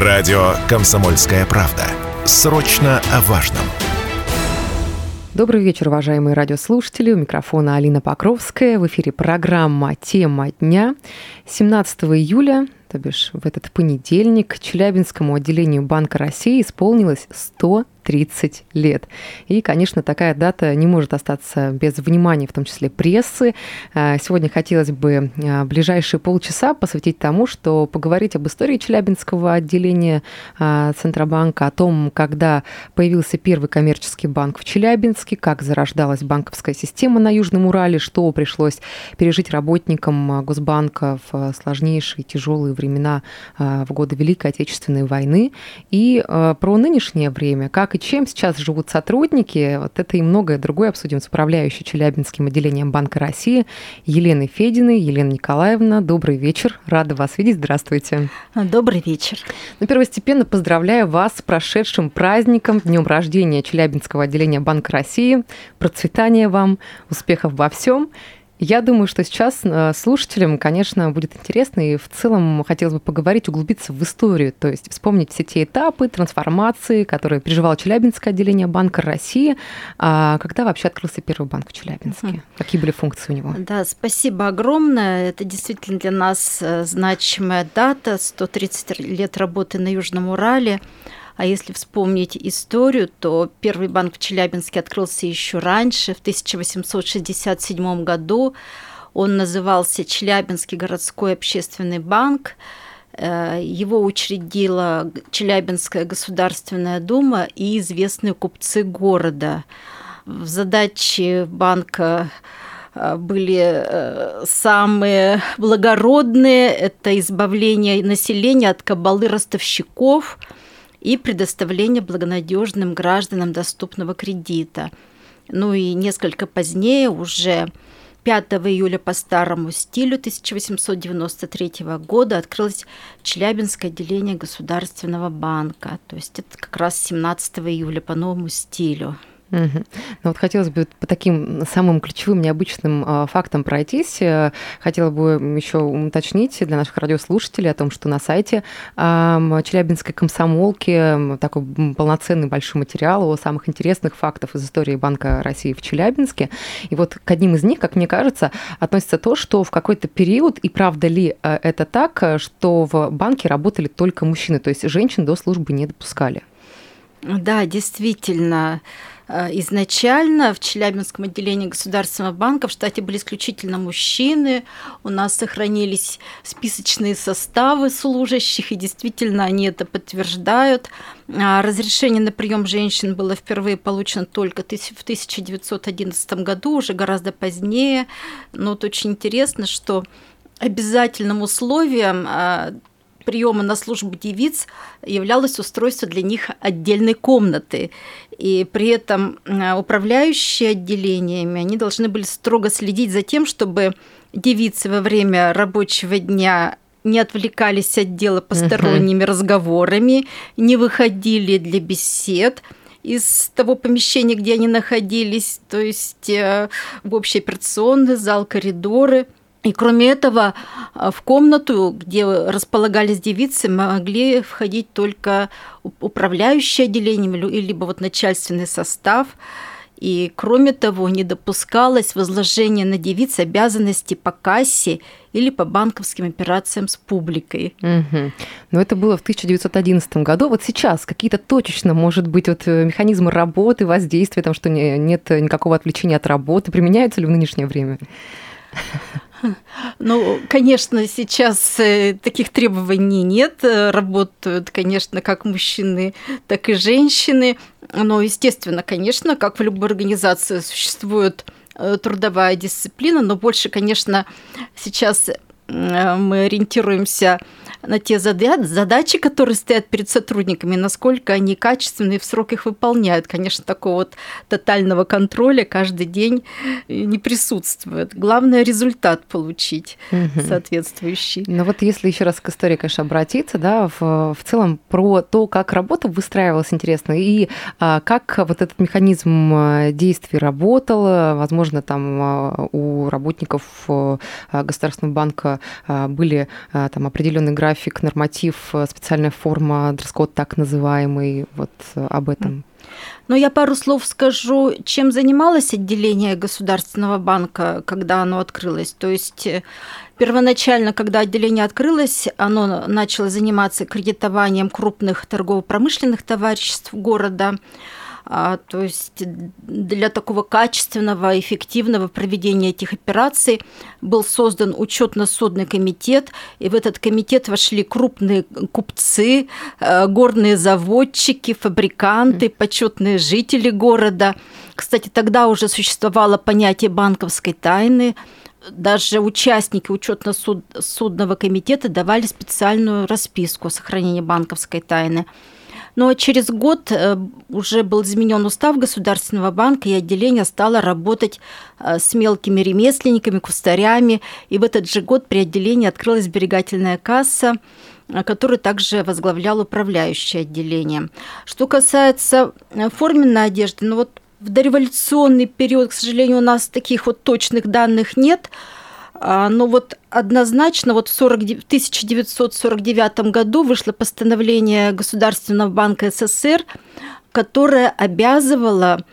Радио «Комсомольская правда». Срочно о важном. Добрый вечер, уважаемые радиослушатели. У микрофона Алина Покровская. В эфире программа «Тема дня». 17 июля, то бишь в этот понедельник, Челябинскому отделению Банка России исполнилось 100 30 лет. И, конечно, такая дата не может остаться без внимания, в том числе прессы. А, сегодня хотелось бы а, ближайшие полчаса посвятить тому, что поговорить об истории Челябинского отделения а, Центробанка, о том, когда появился первый коммерческий банк в Челябинске, как зарождалась банковская система на Южном Урале, что пришлось пережить работникам Госбанка в сложнейшие тяжелые времена в годы Великой Отечественной войны, и про нынешнее время, как и чем сейчас живут сотрудники. Вот это и многое другое обсудим с управляющей Челябинским отделением Банка России Еленой Фединой. Елена Николаевна, добрый вечер. Рада вас видеть. Здравствуйте. Добрый вечер. Ну, первостепенно поздравляю вас с прошедшим праздником, днем рождения Челябинского отделения Банка России. Процветания вам, успехов во всем. Я думаю, что сейчас э, слушателям, конечно, будет интересно, и в целом хотелось бы поговорить, углубиться в историю, то есть вспомнить все те этапы трансформации, которые переживало Челябинское отделение Банка России. А когда вообще открылся первый банк в Челябинске? Угу. Какие были функции у него? Да, спасибо огромное. Это действительно для нас э, значимая дата, 130 лет работы на Южном Урале. А если вспомнить историю, то первый банк в Челябинске открылся еще раньше, в 1867 году. Он назывался Челябинский городской общественный банк. Э, его учредила Челябинская государственная дума и известные купцы города. В задачи банка э, были э, самые благородные. Это избавление населения от кабалы ростовщиков – и предоставление благонадежным гражданам доступного кредита. Ну и несколько позднее, уже 5 июля по старому стилю 1893 года открылось Челябинское отделение Государственного банка. То есть это как раз 17 июля по новому стилю. Угу. Ну вот хотелось бы по таким самым ключевым необычным э, фактам пройтись. Э, хотела бы еще уточнить для наших радиослушателей о том, что на сайте э, Челябинской комсомолки такой полноценный большой материал о самых интересных фактах из истории Банка России в Челябинске. И вот к одним из них, как мне кажется, относится то, что в какой-то период, и правда ли э, это так, что в банке работали только мужчины, то есть женщин до службы не допускали? Да, действительно. Э, изначально в Челябинском отделении Государственного банка в штате были исключительно мужчины. У нас сохранились списочные составы служащих, и действительно они это подтверждают. А разрешение на прием женщин было впервые получено только в 1911 году, уже гораздо позднее. Но вот очень интересно, что обязательным условием а, приема на службу девиц являлось устройство для них отдельной комнаты. И при этом управляющие отделениями, они должны были строго следить за тем, чтобы девицы во время рабочего дня не отвлекались от дела посторонними uh-huh. разговорами, не выходили для бесед из того помещения, где они находились, то есть э, в общий операционный зал, коридоры – и кроме этого, а, в комнату, где располагались девицы, могли входить только управляющие отделением, либо вот начальственный состав. И кроме того, не допускалось возложение на девиц обязанностей по кассе или по банковским операциям с публикой. Угу. Но это было в 1911 году. Вот сейчас какие-то точечно, может быть, вот э, механизмы работы, воздействия, там, что нет никакого отвлечения от работы, применяются ли в нынешнее время? Ну, конечно, сейчас э, таких требований нет. Работают, конечно, как мужчины, так и женщины. Но, естественно, конечно, как в любой организации существует э, трудовая дисциплина, но больше, конечно, сейчас э, мы ориентируемся на те задачи, которые стоят перед сотрудниками, насколько они качественные в срок их выполняют. Конечно, такого вот тотального контроля каждый день не присутствует. Главное результат получить угу. соответствующий. Но вот если еще раз к истории, конечно, обратиться, да, в, в целом про то, как работа выстраивалась, интересно, и а, как вот этот механизм а, действий работал, возможно, там а, у работников а, Государственного банка были там определенные графики график, норматив, специальная форма, дресс-код так называемый, вот об этом? Но я пару слов скажу, чем занималось отделение Государственного банка, когда оно открылось. То есть э, первоначально, когда отделение открылось, оно начало заниматься кредитованием крупных торгово-промышленных товариществ города. А, то есть для такого качественного, эффективного проведения этих операций был создан учетно-судный комитет, и в этот комитет вошли крупные купцы, э, горные заводчики, фабриканты, почетные жители города. Кстати, тогда уже существовало понятие банковской тайны, даже участники учетно-судного комитета давали специальную расписку о сохранении банковской тайны. Но через год э, уже был изменен устав Государственного банка, и отделение стало работать э, с мелкими ремесленниками, кустарями. И в этот же год при отделении открылась сберегательная касса, э, который также возглавлял управляющее отделение. Что касается форменной одежды, ну вот в дореволюционный период, к сожалению, у нас таких вот точных данных нет – но вот однозначно вот в, 40, в 1949 году вышло постановление Государственного банка СССР, которое обязывало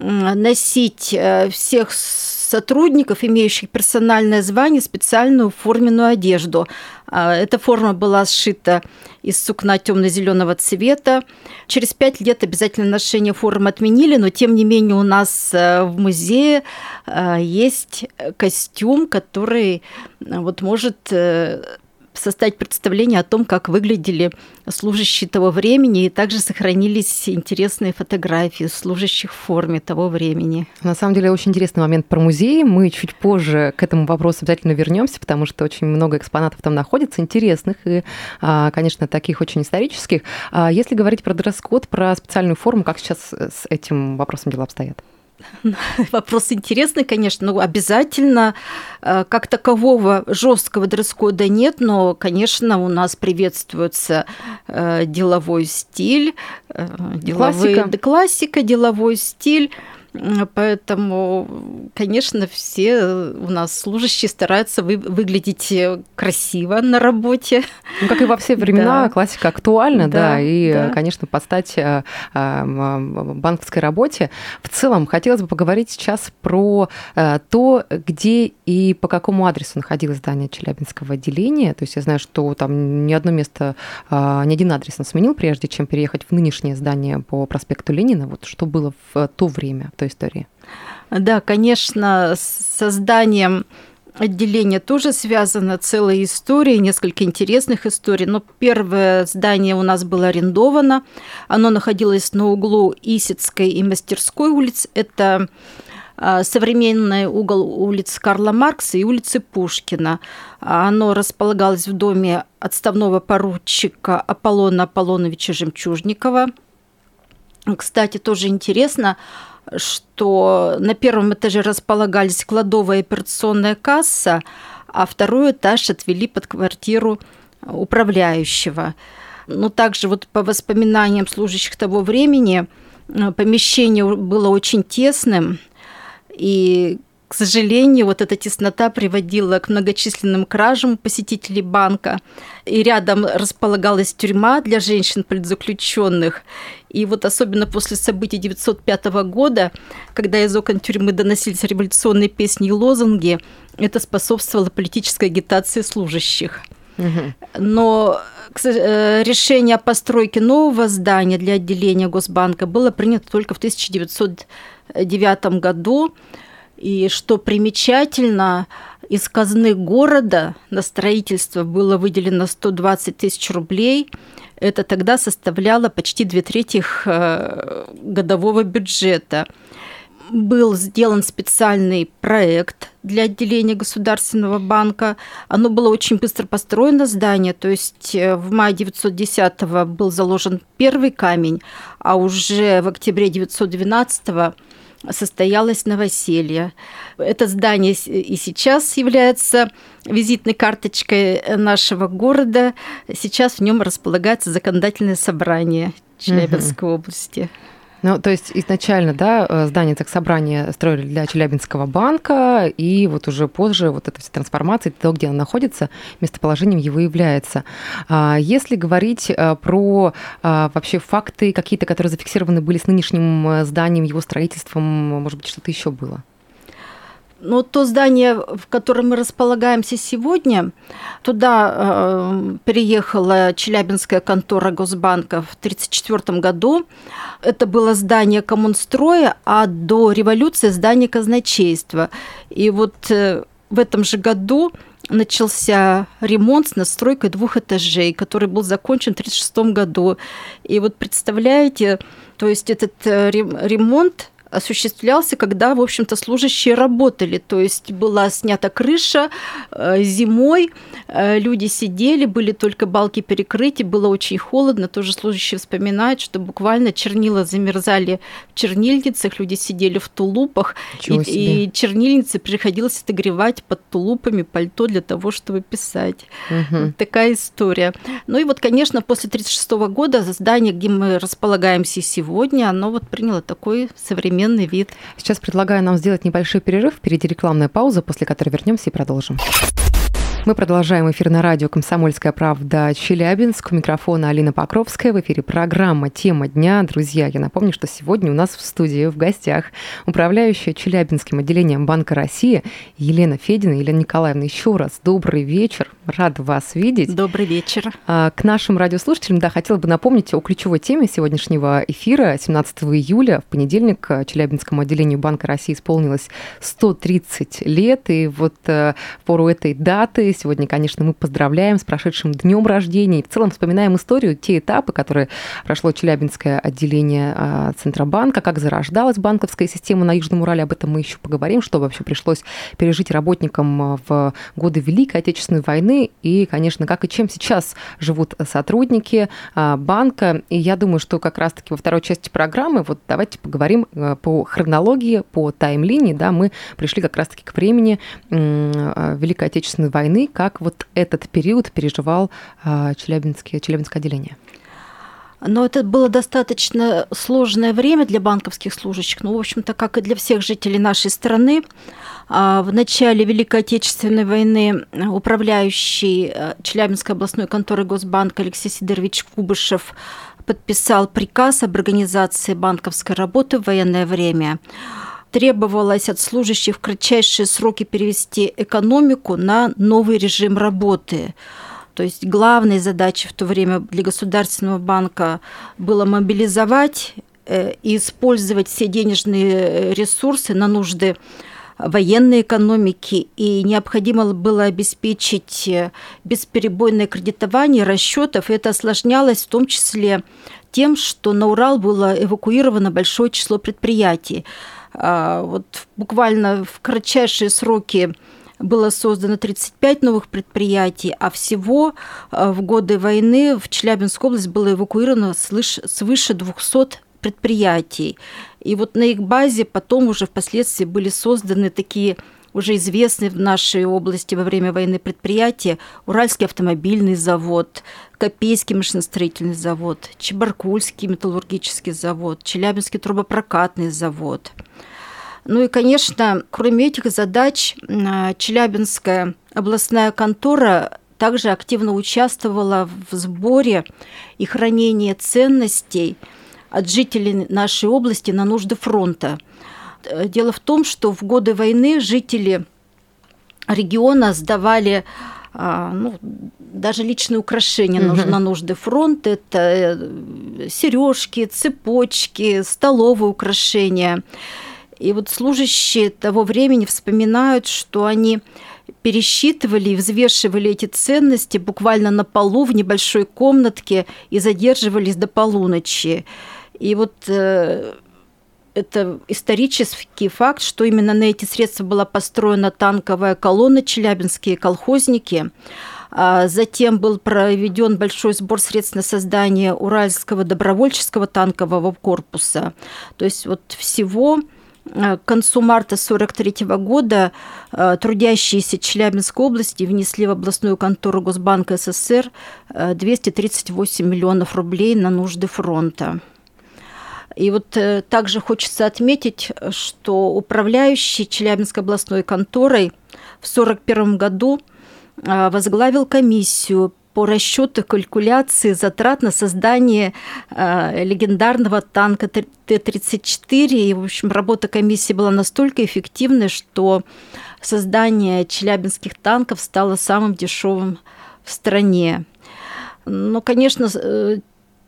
носить э, всех сотрудников, имеющих персональное звание, специальную форменную одежду. А, эта форма была сшита из сукна темно-зеленого цвета. Через пять лет обязательно ношение формы отменили, но тем не менее у нас э, в музее э, есть костюм, который вот может составить представление о том, как выглядели служащие того времени, и также сохранились интересные фотографии служащих в форме того времени. На самом деле очень интересный момент про музей. Мы чуть позже к этому вопросу обязательно вернемся, потому что очень много экспонатов там находится, интересных и, а, конечно, таких очень исторических. А если говорить про дресс-код, про специальную форму, как сейчас с этим вопросом дела обстоят? Вопрос интересный, конечно, но обязательно э, как такового жесткого дресс-кода нет, но, конечно, у нас приветствуется э, деловой стиль, э, деловые, классика. классика, деловой стиль. Поэтому, конечно, все у нас служащие стараются вы, выглядеть э, красиво на работе. Ну, как и во все времена, да. классика актуальна, да, да и, да. конечно, под стать э, э, банковской работе. В целом, хотелось бы поговорить сейчас про то, где и по какому адресу находилось здание Челябинского отделения. То есть я знаю, что там ни одно место, ни один адрес он сменил, прежде чем переехать в нынешнее здание по проспекту Ленина. Вот что было в то время, то истории? Да, конечно, с созданием отделения тоже связана целая история, несколько интересных историй. Но первое здание у нас было арендовано. Оно находилось на углу Исицкой и Мастерской улиц. Это а, современный угол улицы Карла Маркса и улицы Пушкина. Оно располагалось в доме отставного поручика Аполлона Аполлоновича Жемчужникова. Кстати, тоже интересно, что на первом этаже располагались кладовая и операционная касса, а второй этаж отвели под квартиру управляющего. Но также вот по воспоминаниям служащих того времени э, помещение было очень тесным, и к сожалению, вот эта теснота приводила к многочисленным кражам посетителей банка. И рядом располагалась тюрьма для женщин-политзаключенных. И вот особенно после событий 1905 года, когда из окон тюрьмы доносились революционные песни и лозунги, это способствовало политической агитации служащих. Но э, решение о постройке нового здания для отделения Госбанка было принято только в 1909 году. И что примечательно, из казны города на строительство было выделено 120 тысяч рублей. Это тогда составляло почти две трети э, годового бюджета. Был сделан специальный проект для отделения Государственного банка. Оно было очень быстро построено, здание. То есть э, в мае 1910 был заложен первый камень, а уже в октябре 1912 состоялось новоселье. Это здание и сейчас является визитной карточкой нашего города. Сейчас в нем располагается законодательное собрание Челябинской угу. области. Ну, то есть изначально, да, э, здание собрания строили для Челябинского банка, и вот уже позже вот эта вся трансформация, то, где он находится, местоположением его является. А если говорить э, про а, вообще факты какие-то, которые зафиксированы были с нынешним э, зданием, его строительством, может быть, что-то еще было? Но то здание, в котором мы располагаемся сегодня, туда э, переехала Челябинская контора Госбанка в 1934 году. Это было здание коммунстроя, а до революции здание казначейства. И вот э, в этом же году начался ремонт с настройкой двух этажей, который был закончен в 1936 году. И вот представляете, то есть этот э, ремонт осуществлялся, когда, в общем-то, служащие работали. То есть была снята крыша э, зимой, э, люди сидели, были только балки перекрыты, было очень холодно. Тоже служащие вспоминают, что буквально чернила замерзали в чернильницах, люди сидели в тулупах, и, и чернильницы приходилось отогревать под тулупами пальто для того, чтобы писать. Угу. Вот такая история. Ну и вот, конечно, после 1936 года здание, где мы располагаемся сегодня, оно вот приняло такой современный современный вид. Сейчас предлагаю нам сделать небольшой перерыв. Впереди рекламная пауза, после которой вернемся и продолжим. Мы продолжаем эфир на радио «Комсомольская правда» Челябинск. У микрофона Алина Покровская. В эфире программа «Тема дня». Друзья, я напомню, что сегодня у нас в студии в гостях управляющая Челябинским отделением Банка России Елена Федина. Елена Николаевна, еще раз добрый вечер. Рад вас видеть. Добрый вечер. А, к нашим радиослушателям, да, хотела бы напомнить о ключевой теме сегодняшнего эфира. 17 июля, в понедельник, Челябинскому отделению Банка России исполнилось 130 лет. И вот э, в пору этой даты Сегодня, конечно, мы поздравляем с прошедшим днем рождения и в целом вспоминаем историю, те этапы, которые прошло Челябинское отделение а, Центробанка, как зарождалась банковская система на Южном Урале. Об этом мы еще поговорим, что вообще пришлось пережить работникам а, в годы Великой Отечественной войны и, конечно, как и чем сейчас живут сотрудники а, банка. И я думаю, что как раз-таки во второй части программы вот давайте поговорим по хронологии, по таймлинии. Да, мы пришли как раз-таки к времени Великой Отечественной войны, как вот этот период переживал а, Челябинское, Челябинское отделение? Но это было достаточно сложное время для банковских служащих, ну, в общем-то, как и для всех жителей нашей страны. А, в начале Великой Отечественной войны управляющий э, Челябинской областной конторы Госбанка Алексей Сидорович Кубышев подписал приказ об организации банковской работы в военное время требовалось от служащих в кратчайшие сроки перевести экономику на новый режим работы. То есть главной задачей в то время для Государственного банка было мобилизовать э, и использовать все денежные ресурсы на нужды военной экономики, и необходимо было обеспечить э, бесперебойное кредитование расчетов, это осложнялось в том числе тем, что на Урал было эвакуировано большое число предприятий. А, вот буквально в кратчайшие сроки было создано 35 новых предприятий, а всего а, в годы войны в Челябинскую область было эвакуировано свыше 200 предприятий. И вот на их базе потом уже впоследствии были созданы такие уже известные в нашей области во время войны предприятия Уральский автомобильный завод, Копейский машиностроительный завод, Чебаркульский металлургический завод, Челябинский трубопрокатный завод. Ну и, конечно, кроме этих задач, Челябинская областная контора также активно участвовала в сборе и хранении ценностей от жителей нашей области на нужды фронта. Дело в том, что в годы войны жители региона сдавали а, ну, даже личные украшения угу. на нужды фронта. Это э, сережки, цепочки, столовые украшения. И вот служащие того времени вспоминают, что они пересчитывали и взвешивали эти ценности буквально на полу в небольшой комнатке и задерживались до полуночи. И вот э, это исторический факт, что именно на эти средства была построена танковая колонна «Челябинские колхозники». А затем был проведен большой сбор средств на создание Уральского добровольческого танкового корпуса. То есть вот всего э, к концу марта 1943 года э, трудящиеся Челябинской области внесли в областную контору Госбанка СССР 238 э, миллионов рублей на нужды фронта. И вот также хочется отметить, что управляющий Челябинской областной конторой в 1941 году возглавил комиссию по расчету калькуляции затрат на создание э, легендарного танка Т-34. И, в общем, работа комиссии была настолько эффективной, что создание челябинских танков стало самым дешевым в стране. Но, конечно, э,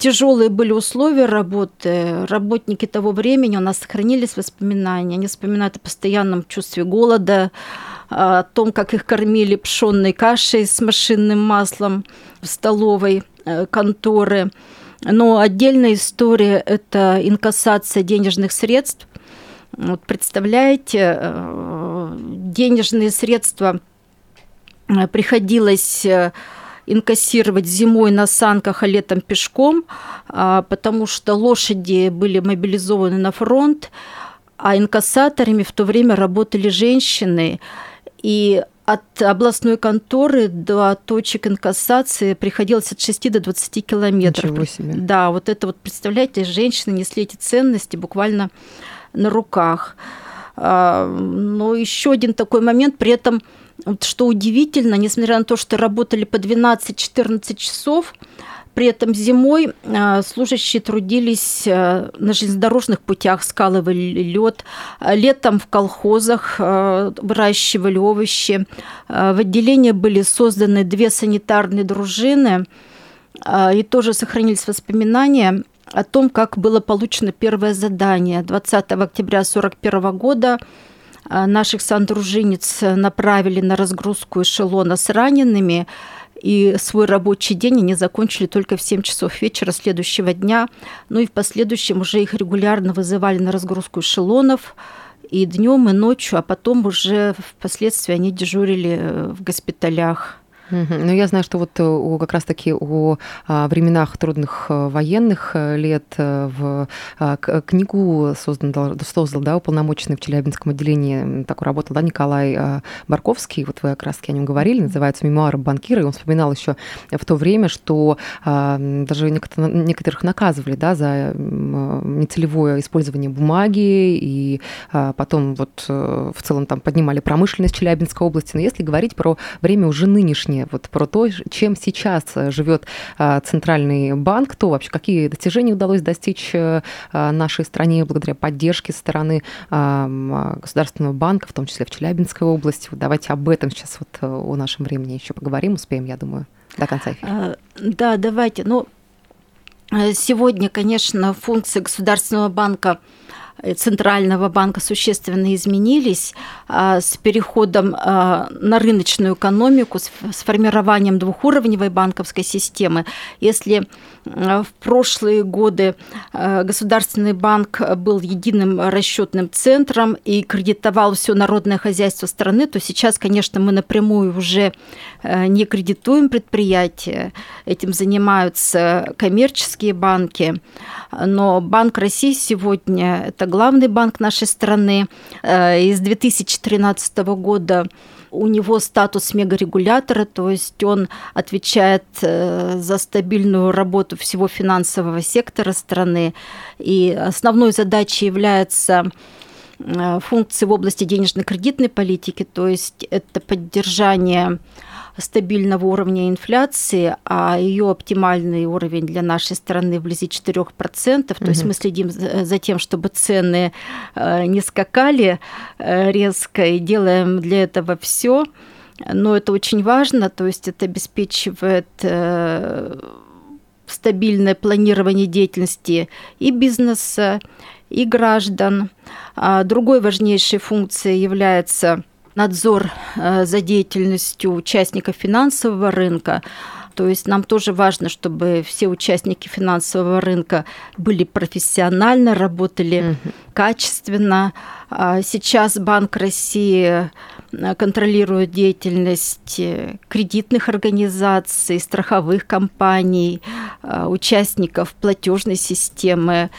тяжелые были условия работы. Работники того времени у нас сохранились воспоминания. Они вспоминают о постоянном чувстве голода, о том, как их кормили пшенной кашей с машинным маслом в столовой э, конторы. Но отдельная история – это инкассация денежных средств. Вот представляете, э, денежные средства э, приходилось инкассировать зимой на санках, а летом пешком, а, потому что лошади были мобилизованы на фронт, а инкассаторами в то время работали женщины. И от областной конторы до точек инкассации приходилось от 6 до 20 километров. Ничего себе. Да, вот это вот, представляете, женщины несли эти ценности буквально на руках. А, но еще один такой момент, при этом, вот что удивительно, несмотря на то, что работали по 12-14 часов, при этом зимой а, служащие трудились а, на железнодорожных путях, скалывали лед. Летом в колхозах а, выращивали овощи. В отделении были созданы две санитарные дружины. И тоже сохранились воспоминания о том, как было получено первое задание. 20 октября 1941 года наших сандружинец направили на разгрузку эшелона с ранеными – и свой рабочий день они закончили только в 7 часов вечера следующего дня. Ну и в последующем уже их регулярно вызывали на разгрузку эшелонов и днем, и ночью, а потом уже впоследствии они дежурили э, в госпиталях. Ну, я знаю, что вот э, у, как раз-таки о а, временах трудных э, военных э, лет в а, книгу создан, создал, да, уполномоченный в Челябинском отделении, такой работал, да, Николай а, Барковский, вот вы как раз-таки о нем говорили, называется «Мемуары банкира», и он вспоминал еще в то время, что даже некоторых наказывали, да, за нецелевое использование бумаги, и потом вот в целом там поднимали промышленность Челябинской области. Но если говорить про время уже нынешнее, вот про то, чем сейчас э, живет э, Центральный банк, то вообще какие достижения удалось достичь э, нашей стране благодаря поддержке со стороны Государственного банка, в том числе в Челябинской области. Давайте об этом сейчас вот о нашем времени еще поговорим, успеем, я думаю, до конца эфира. Да, давайте. Ну, сегодня, конечно, функции Государственного банка – Э, Центрального банка существенно изменились а, с переходом а, на рыночную экономику, с формированием двухуровневой банковской системы. Если в прошлые годы Государственный банк был единым расчетным центром и кредитовал все народное хозяйство страны, то сейчас, конечно, мы напрямую уже не кредитуем предприятия, этим занимаются коммерческие банки, но Банк России сегодня – это главный банк нашей страны. Э, из 2013 года у него статус мегарегулятора, то есть он отвечает э, за стабильную работу всего финансового сектора страны. И основной задачей является функции в области денежно-кредитной политики, то есть это поддержание стабильного уровня инфляции, а ее оптимальный уровень для нашей страны вблизи 4%. То угу. есть мы следим за тем, чтобы цены э, не скакали э, резко и делаем для этого все. Но это очень важно, то есть это обеспечивает э, стабильное планирование деятельности и бизнеса, и граждан. А другой важнейшей функцией является надзор э, за деятельностью участников финансового рынка. То есть нам тоже важно, чтобы все участники финансового рынка были профессионально, работали угу. качественно. А сейчас Банк России э, контролирует деятельность э, кредитных организаций, страховых компаний, участников платежной системы,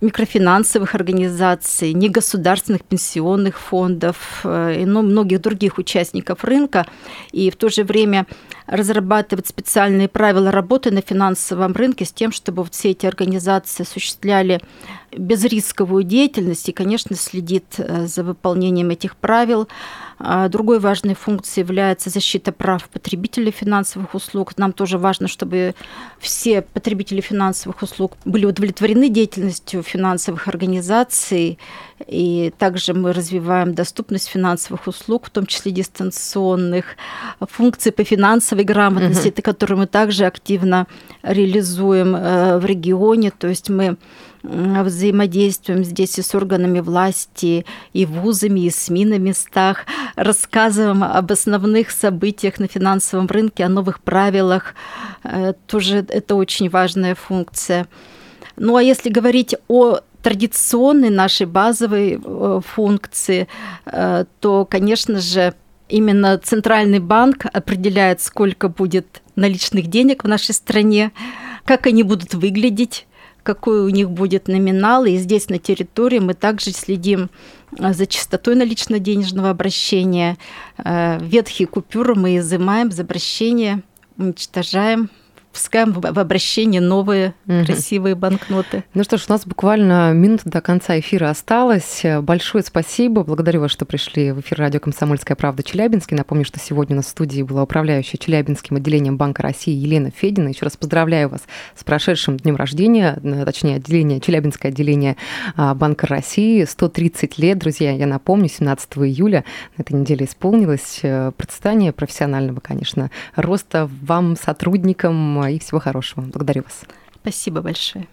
микрофинансовых организаций, негосударственных пенсионных фондов э, и ну, многих других участников рынка. И в то же время разрабатывать специальные правила работы на финансовом рынке с тем, чтобы все эти организации осуществляли безрисковую деятельность и, конечно, следит э, за выполнением этих правил. А другой важной функцией является защита прав потребителей финансовых услуг. Нам тоже важно, чтобы все потребители финансовых услуг были удовлетворены деятельностью финансовых организаций. И также мы развиваем доступность финансовых услуг, в том числе дистанционных, функций по финансовой грамотности, угу. которые мы также активно реализуем э, в регионе. То есть мы взаимодействуем здесь и с органами власти, и вузами, и СМИ на местах, рассказываем об основных событиях на финансовом рынке, о новых правилах. Э, тоже это очень важная функция. Ну а если говорить о традиционной нашей базовой э, функции, э, то, конечно же, именно Центральный банк определяет, сколько будет наличных денег в нашей стране, как они будут выглядеть, какой у них будет номинал. И здесь на территории мы также следим э, за частотой налично-денежного обращения. Э, ветхие купюры мы изымаем за обращение, уничтожаем пускаем в обращение новые угу. красивые банкноты. Ну что ж, у нас буквально минута до конца эфира осталось. Большое спасибо. Благодарю вас, что пришли в эфир радио «Комсомольская правда» Челябинский. Напомню, что сегодня у нас в студии была управляющая Челябинским отделением Банка России Елена Федина. Еще раз поздравляю вас с прошедшим днем рождения, точнее, отделение, Челябинское отделение а, Банка России. 130 лет, друзья, я напомню, 17 июля на этой неделе исполнилось э, процветание профессионального, конечно, роста вам, сотрудникам, и всего хорошего. Благодарю вас. Спасибо большое.